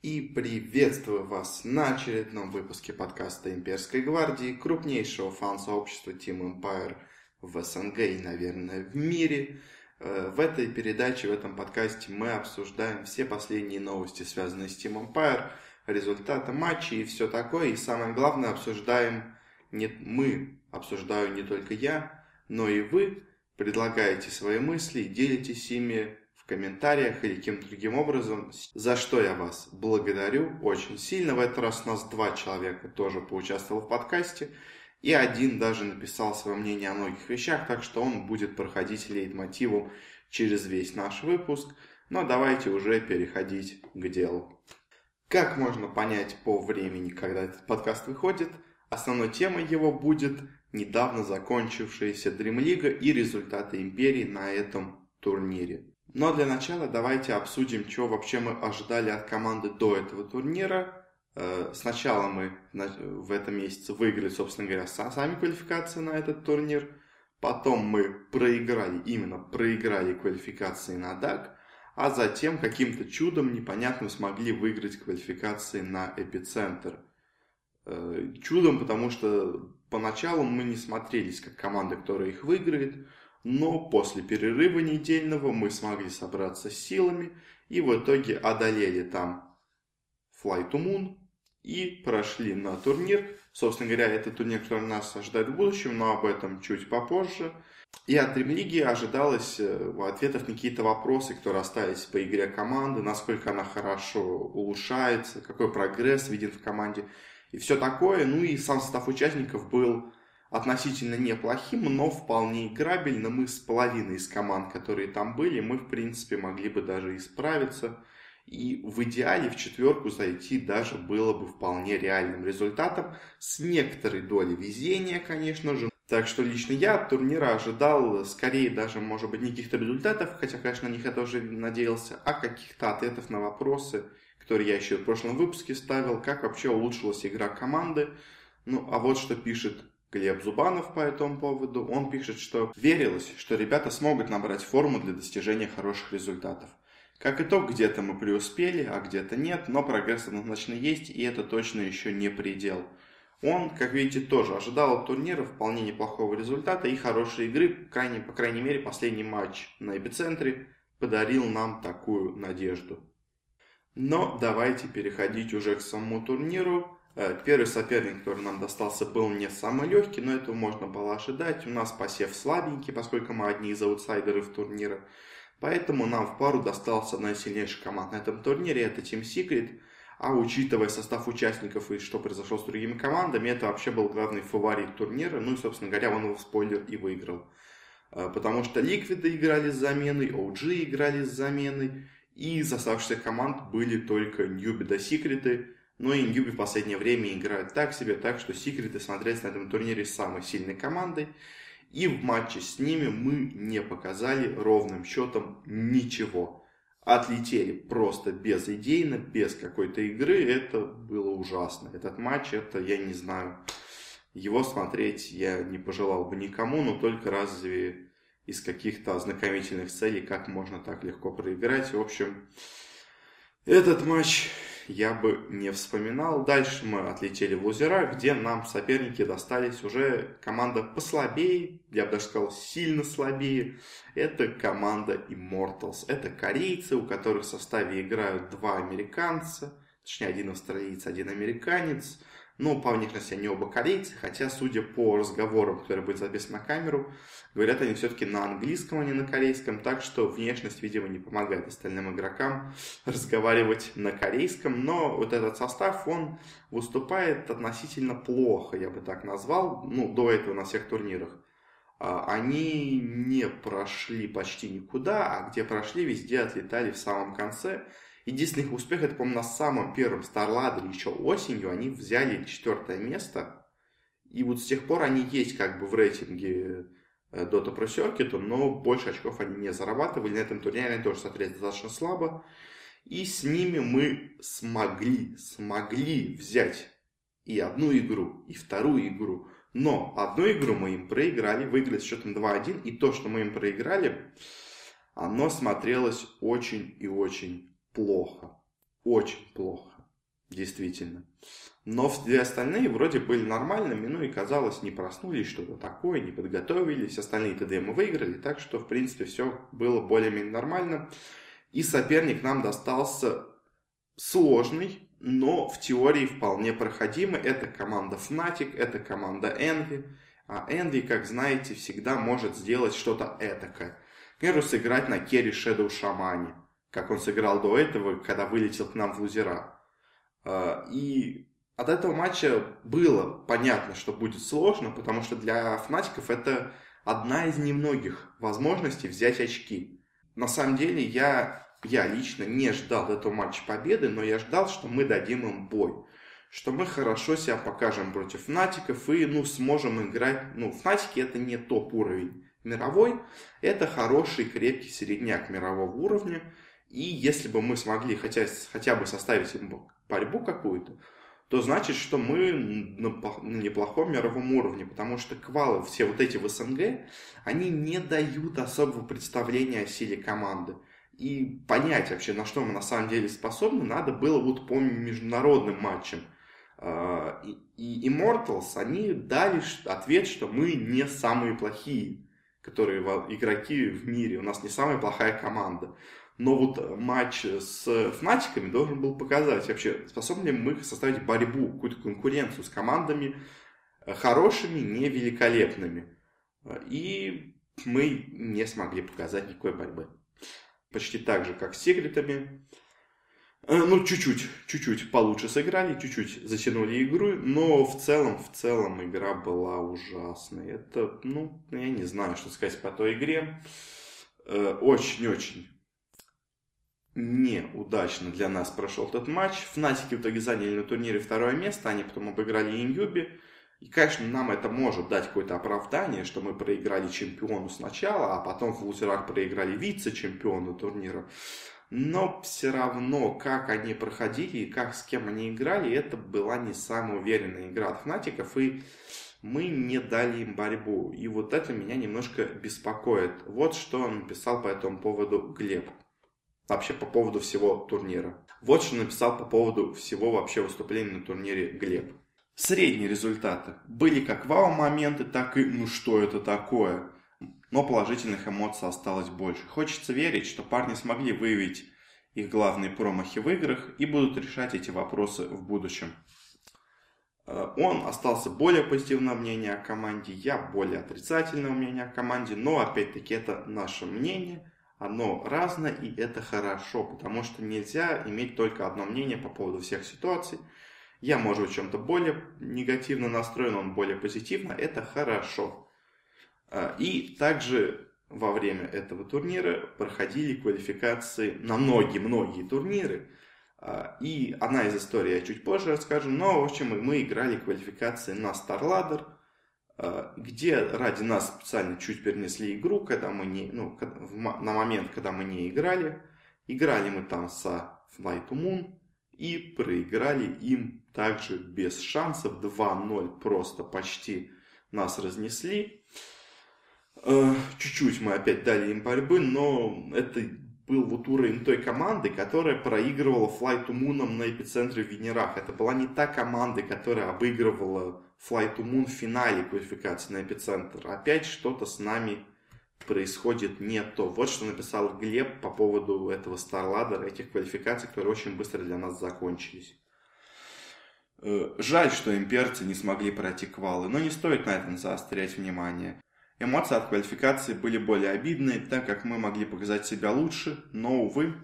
И приветствую вас на очередном выпуске подкаста Имперской гвардии, крупнейшего фан-сообщества Team Empire в СНГ и, наверное, в мире. Э, в этой передаче, в этом подкасте мы обсуждаем все последние новости, связанные с Team Empire, результаты матчей и все такое. И самое главное, обсуждаем не мы, обсуждаю не только я, но и вы, предлагаете свои мысли, делитесь ими комментариях или каким-то другим образом, за что я вас благодарю очень сильно. В этот раз у нас два человека тоже поучаствовал в подкасте, и один даже написал свое мнение о многих вещах, так что он будет проходить лейтмотивом через весь наш выпуск. Но давайте уже переходить к делу. Как можно понять по времени, когда этот подкаст выходит, основной темой его будет недавно закончившаяся Дримлига и результаты Империи на этом турнире. Но для начала давайте обсудим, что вообще мы ожидали от команды до этого турнира. Э, сначала мы в этом месяце выиграли, собственно говоря, сами квалификации на этот турнир. Потом мы проиграли, именно проиграли квалификации на ДАК. А затем каким-то чудом непонятным смогли выиграть квалификации на Эпицентр. Э, чудом, потому что поначалу мы не смотрелись как команда, которая их выиграет, но после перерыва недельного мы смогли собраться силами и в итоге одолели там Fly to Moon и прошли на турнир. Собственно говоря, это турнир, который нас ожидает в будущем, но об этом чуть попозже. И от Дрим-лиги ожидалось э, ответов на какие-то вопросы, которые остались по игре команды, насколько она хорошо улучшается, какой прогресс виден в команде и все такое. Ну и сам состав участников был относительно неплохим, но вполне играбельным. Мы с половиной из команд, которые там были, мы, в принципе, могли бы даже исправиться. И в идеале в четверку зайти даже было бы вполне реальным результатом, с некоторой долей везения, конечно же. Так что лично я от турнира ожидал скорее даже, может быть, не каких-то результатов, хотя, конечно, на них я тоже надеялся, а каких-то ответов на вопросы который я еще в прошлом выпуске ставил, как вообще улучшилась игра команды. Ну, а вот что пишет Глеб Зубанов по этому поводу. Он пишет, что верилось, что ребята смогут набрать форму для достижения хороших результатов. Как итог, где-то мы преуспели, а где-то нет, но прогресс однозначно есть, и это точно еще не предел. Он, как видите, тоже ожидал от турнира вполне неплохого результата и хорошей игры, крайне, по крайней мере, последний матч на эпицентре подарил нам такую надежду. Но давайте переходить уже к самому турниру. Э, первый соперник, который нам достался, был не самый легкий, но этого можно было ожидать. У нас посев слабенький, поскольку мы одни из аутсайдеров турнира. Поэтому нам в пару досталась одна из сильнейших команд на этом турнире, это Team Secret. А учитывая состав участников и что произошло с другими командами, это вообще был главный фаворит турнира. Ну и, собственно говоря, он его в спойлер и выиграл. Э, потому что Ликвиды играли с заменой, OG играли с заменой. И из оставшихся команд были только Ньюби да Секреты, но и Ньюби в последнее время играют так себе, так что Секреты смотрелись на этом турнире самой сильной командой. И в матче с ними мы не показали ровным счетом ничего. Отлетели просто безидейно, без какой-то игры. Это было ужасно. Этот матч, это я не знаю. Его смотреть я не пожелал бы никому, но только разве из каких-то ознакомительных целей, как можно так легко проиграть. В общем, этот матч я бы не вспоминал. Дальше мы отлетели в лузера, где нам соперники достались уже команда послабее, я бы даже сказал сильно слабее. Это команда Immortals. Это корейцы, у которых в составе играют два американца, точнее один австралиец, один американец. Ну, по внешности они оба корейцы, хотя, судя по разговорам, которые были записаны на камеру, говорят они все-таки на английском, а не на корейском, так что внешность, видимо, не помогает остальным игрокам разговаривать на корейском, но вот этот состав, он выступает относительно плохо, я бы так назвал, ну, до этого на всех турнирах. А, они не прошли почти никуда, а где прошли, везде отлетали в самом конце – Единственный их успех, это, по-моему, на самом первом StarLadder еще осенью они взяли четвертое место. И вот с тех пор они есть как бы в рейтинге э, Dota Pro Circuit, но больше очков они не зарабатывали. На этом турнире они тоже смотрелись достаточно слабо. И с ними мы смогли, смогли взять и одну игру, и вторую игру. Но одну игру мы им проиграли, выиграли с счетом 2-1. И то, что мы им проиграли, оно смотрелось очень и очень плохо. очень плохо. Действительно. Но две остальные вроде были нормальными, ну и казалось, не проснулись, что-то такое, не подготовились. Остальные ТД мы выиграли, так что, в принципе, все было более-менее нормально. И соперник нам достался сложный, но в теории вполне проходимый. Это команда Fnatic, это команда Envy. А Envy, как знаете, всегда может сделать что-то этакое. К примеру, сыграть на керри Shadow Шамане, как он сыграл до этого, когда вылетел к нам в лузера. А, и от этого матча было понятно, что будет сложно, потому что для фнатиков это одна из немногих возможностей взять очки. На самом деле я я лично не ждал этого матча победы, но я ждал, что мы дадим им бой. Что мы хорошо себя покажем против Фнатиков и ну, сможем играть. Ну, Фнатики это не топ уровень мировой, это хороший крепкий середняк мирового уровня. И если бы мы смогли хотя, хотя бы составить им борьбу какую-то, то значит, что мы на неплохом мировом уровне, потому что квалы, все вот эти в СНГ, они не дают особого представления о силе команды и понять вообще, на что мы на самом деле способны, надо было вот по международным матчам. А, и Immortals, они дали ответ, что мы не самые плохие, которые игроки в мире, у нас не самая плохая команда. Но вот матч с Фнатиками должен был показать вообще, способны ли мы составить борьбу, какую-то конкуренцию с командами хорошими, не великолепными. И мы не смогли показать никакой борьбы почти так же, как с секретами. Э, ну, чуть-чуть, чуть-чуть получше сыграли, чуть-чуть затянули игру, но в целом, в целом игра была ужасной. Это, ну, я не знаю, что сказать по той игре. Э, очень-очень неудачно для нас прошел этот матч. Фнатики в итоге заняли на турнире второе место, они потом обыграли Иньюби. И, конечно, нам это может дать какое-то оправдание, что мы проиграли чемпиону сначала, а потом в лузерах проиграли вице-чемпиону турнира. Но все равно, как они проходили и как с кем они играли, это была не самая уверенная игра от Фнатиков, и мы не дали им борьбу. И вот это меня немножко беспокоит. Вот что он написал по этому поводу Глеб. Вообще по поводу всего турнира. Вот что написал по поводу всего вообще выступления на турнире Глеб. Средние результаты. Были как вау-моменты, так и ну что это такое. Но положительных эмоций осталось больше. Хочется верить, что парни смогли выявить их главные промахи в играх и будут решать эти вопросы в будущем. Э, он остался более позитивного мнения о команде, я более отрицательного мнения о команде, но опять-таки это наше мнение, оно разное и это хорошо, потому что нельзя иметь только одно мнение по поводу всех ситуаций. Я, может быть, чем-то более негативно настроен, он более позитивно. Это хорошо. А, и также во время этого турнира проходили квалификации на многие-многие турниры. А, и одна из историй я чуть позже расскажу. Но, в общем, мы играли квалификации на StarLadder, где ради нас специально чуть перенесли игру, когда мы не, ну, на момент, когда мы не играли. Играли мы там со Flight to Moon и проиграли им также без шансов 2-0 просто почти нас разнесли. Э, чуть-чуть мы опять дали им борьбы, но это был вот уровень той команды, которая проигрывала Flight to Moon на эпицентре в Венерах. Это была не та команда, которая обыгрывала Flight to Moon в финале квалификации на эпицентр. Опять что-то с нами происходит не то. Вот что написал Глеб по поводу этого StarLadder, этих квалификаций, которые очень быстро для нас закончились. Э, жаль, что имперцы не смогли пройти квалы, но не стоит на этом заострять внимание. Эмоции от квалификации были более обидные, так как мы могли показать себя лучше, но, увы,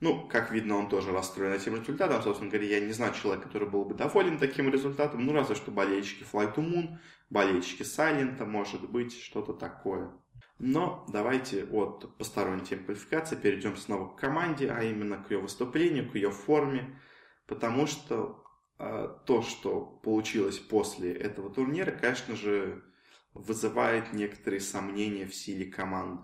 ну, как видно, он тоже расстроен этим результатом. Собственно говоря, я не знаю человека, который был бы доволен таким результатом. Ну, разве что болельщики Flight to Moon, болельщики Silent, может быть, что-то такое. Но давайте от посторонней темы квалификации перейдем снова к команде, а именно к ее выступлению, к ее форме. Потому что а, то, что получилось после этого турнира, конечно же, вызывает некоторые сомнения в силе команды.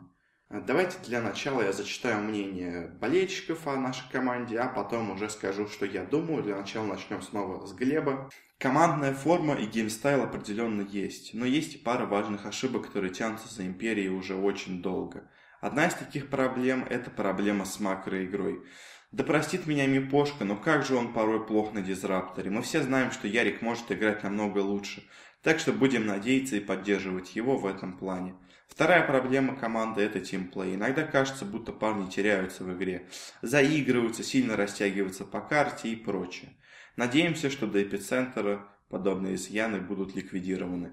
А, давайте для начала я зачитаю мнение болельщиков о нашей команде, а потом уже скажу, что я думаю. Для начала начнем снова с Глеба. Командная форма и gamestyle определенно есть, но есть и пара важных ошибок, которые тянутся за Империей уже очень долго. Одна из таких проблем – это проблема с макроигрой. Да простит меня Мипошка, но как же он порой плох на дизрапторе. Мы все знаем, что Ярик может играть намного лучше. Так что будем надеяться и поддерживать его в этом плане. Вторая проблема команды – это teamplay. Иногда кажется, будто парни теряются в игре, заигрываются, сильно растягиваются по карте и прочее. Надеемся, что до эпицентра подобные изъяны будут ликвидированы.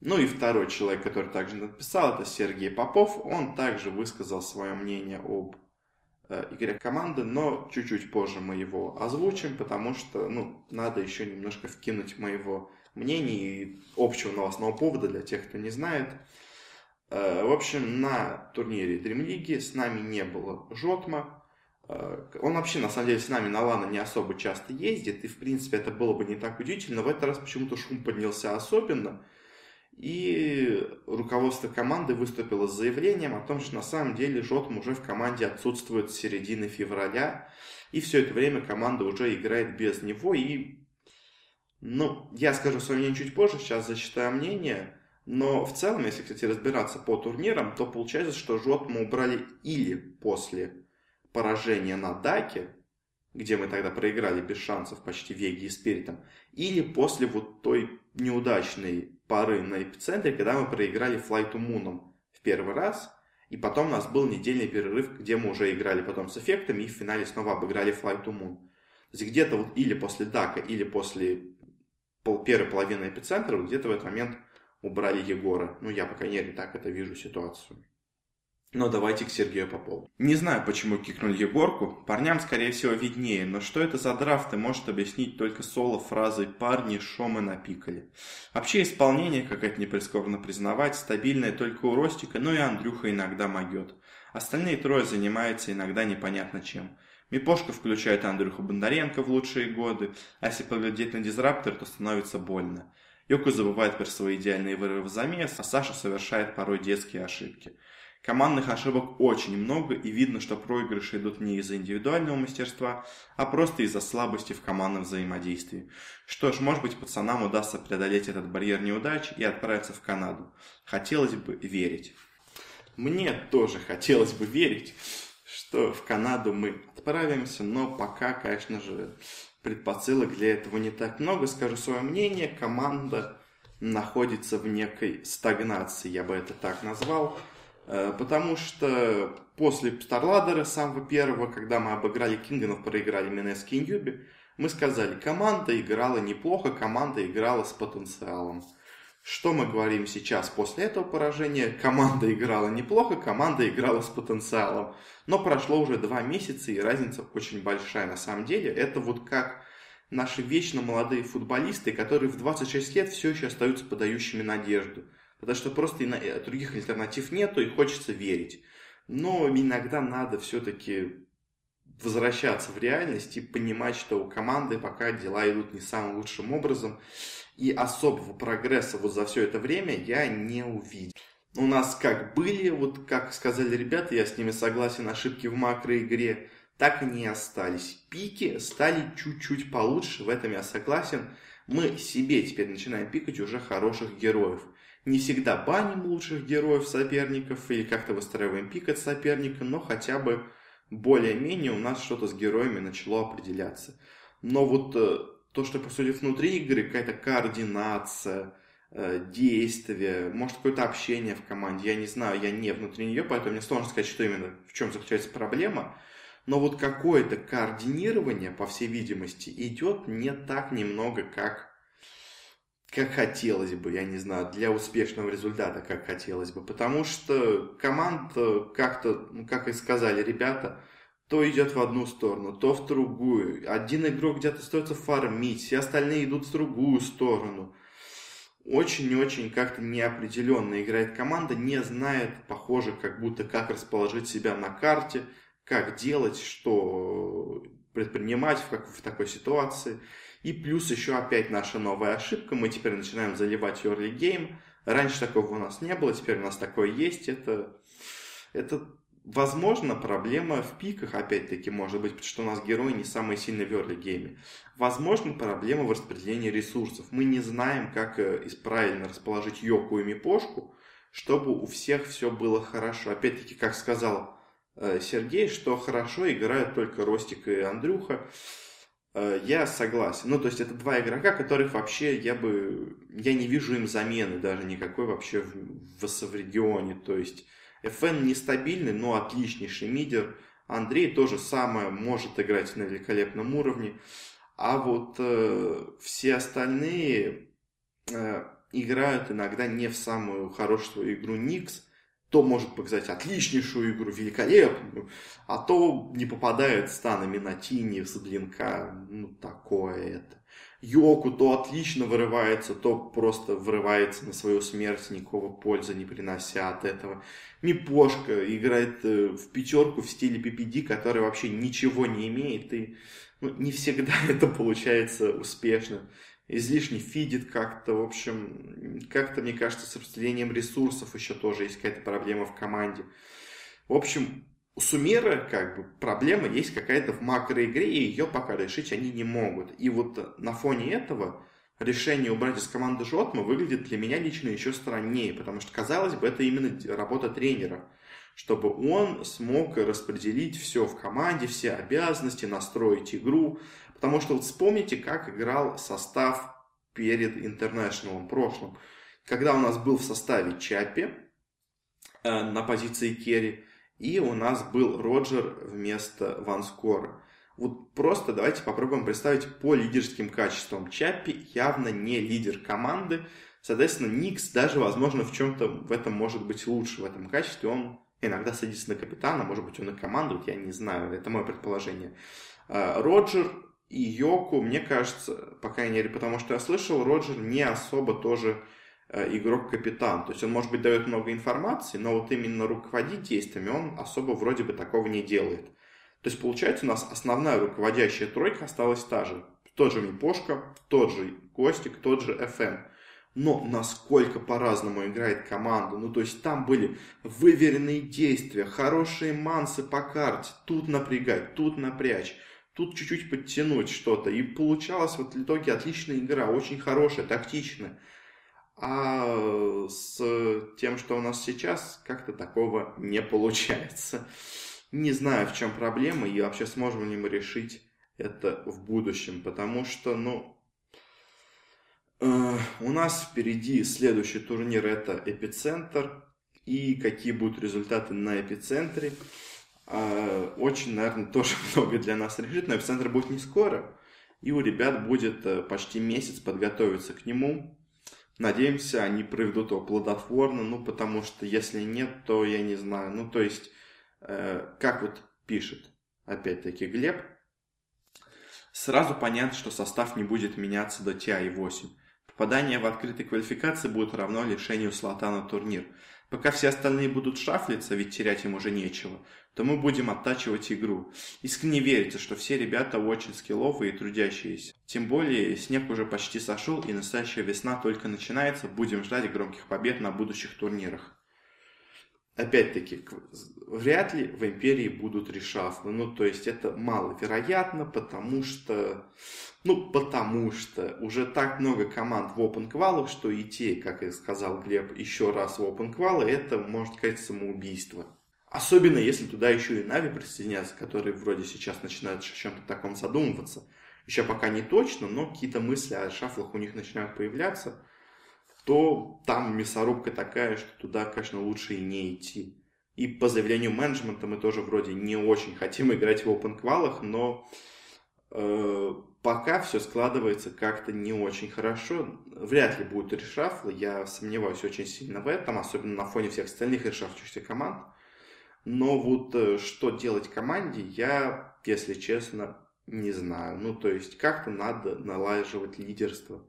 Ну и второй человек, который также написал, это Сергей Попов. Он также высказал свое мнение об э, игре команды, но чуть-чуть позже мы его озвучим, потому что ну, надо еще немножко вкинуть моего мнения и общего новостного повода для тех, кто не знает. Э, в общем, на турнире League с нами не было Жотма. Э, он вообще, на самом деле, с нами на Лана не особо часто ездит, и, в принципе, это было бы не так удивительно. В этот раз почему-то шум поднялся особенно. И руководство команды выступило с заявлением о том, что на самом деле Жотм уже в команде отсутствует с середины февраля. И все это время команда уже играет без него. И, ну, я скажу свое мнение чуть позже, сейчас зачитаю мнение. Но в целом, если, кстати, разбираться по турнирам, то получается, что жот мы убрали или после поражения на Даке, где мы тогда проиграли без шансов почти Веги и Спиритом, или после вот той неудачной пары на эпицентре, когда мы проиграли Флайту Муном в первый раз, и потом у нас был недельный перерыв, где мы уже играли потом с эффектами, и в финале снова обыграли Флайту Мун. То есть где-то вот или после Дака, или после первой половины эпицентра, вот где-то в этот момент убрали Егора. Ну, я, по крайней мере, так это вижу ситуацию. Но давайте к Сергею Попову. Не знаю, почему кикнули Егорку. Парням, скорее всего, виднее. Но что это за драфты, может объяснить только соло фразой «парни, шо мы напикали». Вообще исполнение, как это не признавать, стабильное только у Ростика, но и Андрюха иногда могет. Остальные трое занимаются иногда непонятно чем. Мипошка включает Андрюху Бондаренко в лучшие годы, а если поглядеть на дизраптор, то становится больно. Йоко забывает про свои идеальные вырывы в замес, а Саша совершает порой детские ошибки. Командных ошибок очень много, и видно, что проигрыши идут не из-за индивидуального мастерства, а просто из-за слабости в командном взаимодействии. Что ж, может быть, пацанам удастся преодолеть этот барьер неудач и отправиться в Канаду. Хотелось бы верить. Мне тоже хотелось бы верить, что в Канаду мы отправимся, но пока, конечно же, предпосылок для этого не так много. Скажу свое мнение, команда находится в некой стагнации, я бы это так назвал. Э, потому что после Старладера самого первого, когда мы обыграли Кингенов, проиграли Минески и Ньюби, мы сказали, команда играла неплохо, команда играла с потенциалом. Что мы говорим сейчас после этого поражения? Команда играла неплохо, команда играла с потенциалом. Но прошло уже два месяца, и разница очень большая. На самом деле, это вот как наши вечно молодые футболисты, которые в 26 лет все еще остаются подающими надежду. Потому что просто других альтернатив нету, и хочется верить. Но иногда надо все-таки возвращаться в реальность и понимать, что у команды пока дела идут не самым лучшим образом. И особого прогресса вот за все это время я не увидел. У нас как были, вот как сказали ребята, я с ними согласен, ошибки в макроигре, так и не остались. Пики стали чуть-чуть получше, в этом я согласен. Мы себе теперь начинаем пикать уже хороших героев. Не всегда баним лучших героев соперников или как-то выстраиваем пик от соперника, но хотя бы более-менее у нас что-то с героями начало определяться. Но вот э, то, что происходит внутри игры, какая-то координация, э, действие, может какое-то общение в команде, я не знаю, я не внутри нее, поэтому мне сложно сказать, что именно, в чем заключается проблема. Но вот какое-то координирование, по всей видимости, идет не так немного, как, как хотелось бы, я не знаю, для успешного результата, как хотелось бы. Потому что команда как-то, ну, как и сказали ребята, то идет в одну сторону, то в другую. Один игрок где-то остается фармить, все остальные идут в другую сторону. Очень-очень как-то неопределенно играет команда, не знает, похоже, как будто как расположить себя на карте, как делать, что предпринимать в, как, в такой ситуации. И плюс еще опять наша новая ошибка, мы теперь начинаем заливать early game. Раньше такого у нас не было, теперь у нас такое есть. Это, это Возможно, проблема в пиках, опять-таки, может быть, потому что у нас герои не самые сильные в early гейме. Возможно, проблема в распределении ресурсов. Мы не знаем, как э, правильно расположить Йоку и Мипошку, чтобы у всех все было хорошо. Опять-таки, как сказал э, Сергей, что хорошо играют только Ростик и Андрюха. Э, я согласен. Ну, то есть это два игрока, которых вообще я бы... Я не вижу им замены даже никакой вообще в, в регионе. То есть FN нестабильный, но отличнейший мидер. Андрей тоже самое может играть на великолепном уровне. А вот э, все остальные э, играют иногда не в самую хорошую игру Никс, то может показать отличнейшую игру, великолепную, а то не попадает станами на Тини, с блинка, ну такое это. Йоку то отлично вырывается, то просто вырывается на свою смерть, никакого пользы не принося от этого. Мипошка играет э, в пятерку в стиле PPD, который вообще ничего не имеет, и ну, не всегда это получается успешно излишне фидит как-то, в общем, как-то, мне кажется, с распределением ресурсов еще тоже есть какая-то проблема в команде. В общем, у Сумера как бы проблема есть какая-то в макроигре, и ее пока решить они не могут. И вот на фоне этого решение убрать из команды Жотма выглядит для меня лично еще страннее, потому что, казалось бы, это именно работа тренера, чтобы он смог распределить все в команде, все обязанности, настроить игру, Потому что вот вспомните, как играл состав перед интернешнлом прошлым. Когда у нас был в составе Чаппи э, на позиции Керри, и у нас был Роджер вместо Ванскора. Вот просто давайте попробуем представить по лидерским качествам. Чаппи явно не лидер команды, соответственно, Никс даже, возможно, в чем-то в этом может быть лучше в этом качестве. Он иногда садится на капитана, может быть, он и командует, я не знаю, это мое предположение. Э, Роджер и Йоку, мне кажется, по крайней мере, потому что я слышал, Роджер не особо тоже э, игрок-капитан. То есть он, может быть, дает много информации, но вот именно руководить действиями он особо вроде бы такого не делает. То есть, получается, у нас основная руководящая тройка осталась та же. Тот же Мипошка, тот же Костик, тот же FM. Но насколько по-разному играет команда. Ну, то есть там были выверенные действия, хорошие мансы по карте. Тут напрягать, тут напрячь тут чуть-чуть подтянуть что-то. И получалась вот в итоге отличная игра, очень хорошая, тактичная. А с тем, что у нас сейчас, как-то такого не получается. Не знаю, в чем проблема и вообще сможем ли мы решить это в будущем, потому что, ну, э, у нас впереди следующий турнир это Эпицентр, и какие будут результаты на Эпицентре. А, очень, наверное, тоже много для нас решит, но эпицентр будет не скоро, и у ребят будет э, почти месяц подготовиться к нему. Надеемся, они проведут его плодотворно, ну, потому что если нет, то я не знаю. Ну, то есть, э, как вот пишет, опять-таки, Глеб, сразу понятно, что состав не будет меняться до TI-8. Попадание в открытой квалификации будет равно лишению слота на турнир. Пока все остальные будут шафлиться, ведь терять им уже нечего, то мы будем оттачивать игру. Искренне верится, что все ребята очень скилловые и трудящиеся. Тем более, снег уже почти сошел и настоящая весна только начинается, будем ждать громких побед на будущих турнирах. Опять-таки, вряд ли в Империи будут решафлы. Ну, то есть, это маловероятно, потому что... Ну, потому что уже так много команд в Open квалах, что идти, как и сказал Глеб, еще раз в Open квалы, это, может сказать, самоубийство. Особенно если туда еще и Нави присоединятся, которые вроде сейчас начинают о чем-то таком задумываться. Еще пока не точно, но какие-то мысли о шафлах у них начинают появляться, то там мясорубка такая, что туда, конечно, лучше и не идти. И по заявлению менеджмента мы тоже вроде не очень хотим играть в open квалах, но э, пока все складывается как-то не очень хорошо. Вряд ли будут решафлы, я сомневаюсь очень сильно в этом, особенно на фоне всех остальных решафчущихся команд. Но вот э, что делать команде, я, если честно, не знаю. Ну, то есть, как-то надо налаживать лидерство.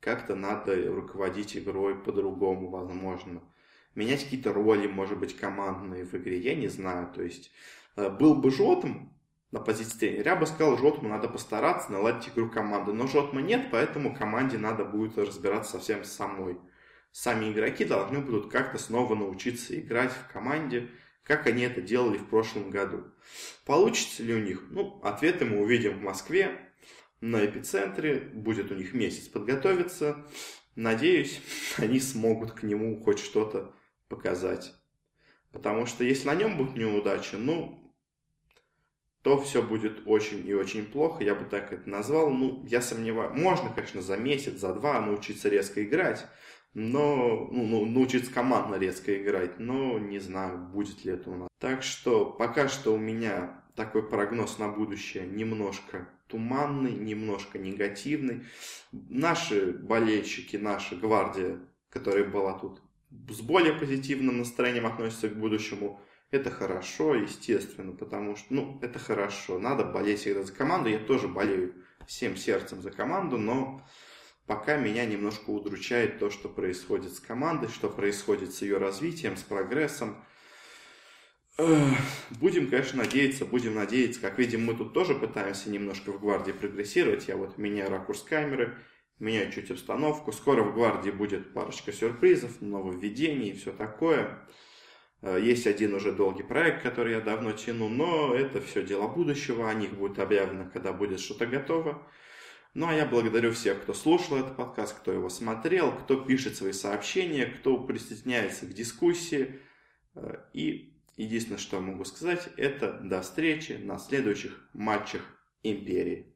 Как-то надо руководить игрой по-другому, возможно. Менять какие-то роли, может быть, командные в игре, я не знаю. То есть, э, был бы Жотом на позиции тренера, я бы сказал, Жотму надо постараться наладить игру команды. Но Жотма нет, поэтому команде надо будет разбираться совсем самой. Сами игроки должны будут как-то снова научиться играть в команде, как они это делали в прошлом году. Получится ли у них? Ну, ответы мы увидим в Москве, на эпицентре, будет у них месяц подготовиться. Надеюсь, они смогут к нему хоть что-то показать. Потому что если на нем будет неудача, ну, то все будет очень и очень плохо, я бы так это назвал. Ну, я сомневаюсь, можно, конечно, за месяц, за два научиться резко играть, но, ну, ну, научиться командно резко играть, но не знаю, будет ли это у нас. Так что пока что у меня такой прогноз на будущее немножко туманный, немножко негативный. Наши болельщики, наша гвардия, которая была тут, с более позитивным настроением относятся к будущему. Это хорошо, естественно, потому что, ну, это хорошо. Надо болеть всегда за команду. Я тоже болею всем сердцем за команду, но пока меня немножко удручает то, что происходит с командой, что происходит с ее развитием, с прогрессом. Будем, конечно, надеяться, будем надеяться. Как видим, мы тут тоже пытаемся немножко в гвардии прогрессировать. Я вот меняю ракурс камеры, меняю чуть обстановку. Скоро в гвардии будет парочка сюрпризов, нововведений и все такое. Э, есть один уже долгий проект, который я давно тяну, но это все дело будущего. О них будет объявлено, когда будет что-то готово. Ну а я благодарю всех, кто слушал этот подкаст, кто его смотрел, кто пишет свои сообщения, кто присоединяется к дискуссии. Э, и Единственное, что могу сказать, это до встречи на следующих матчах Империи.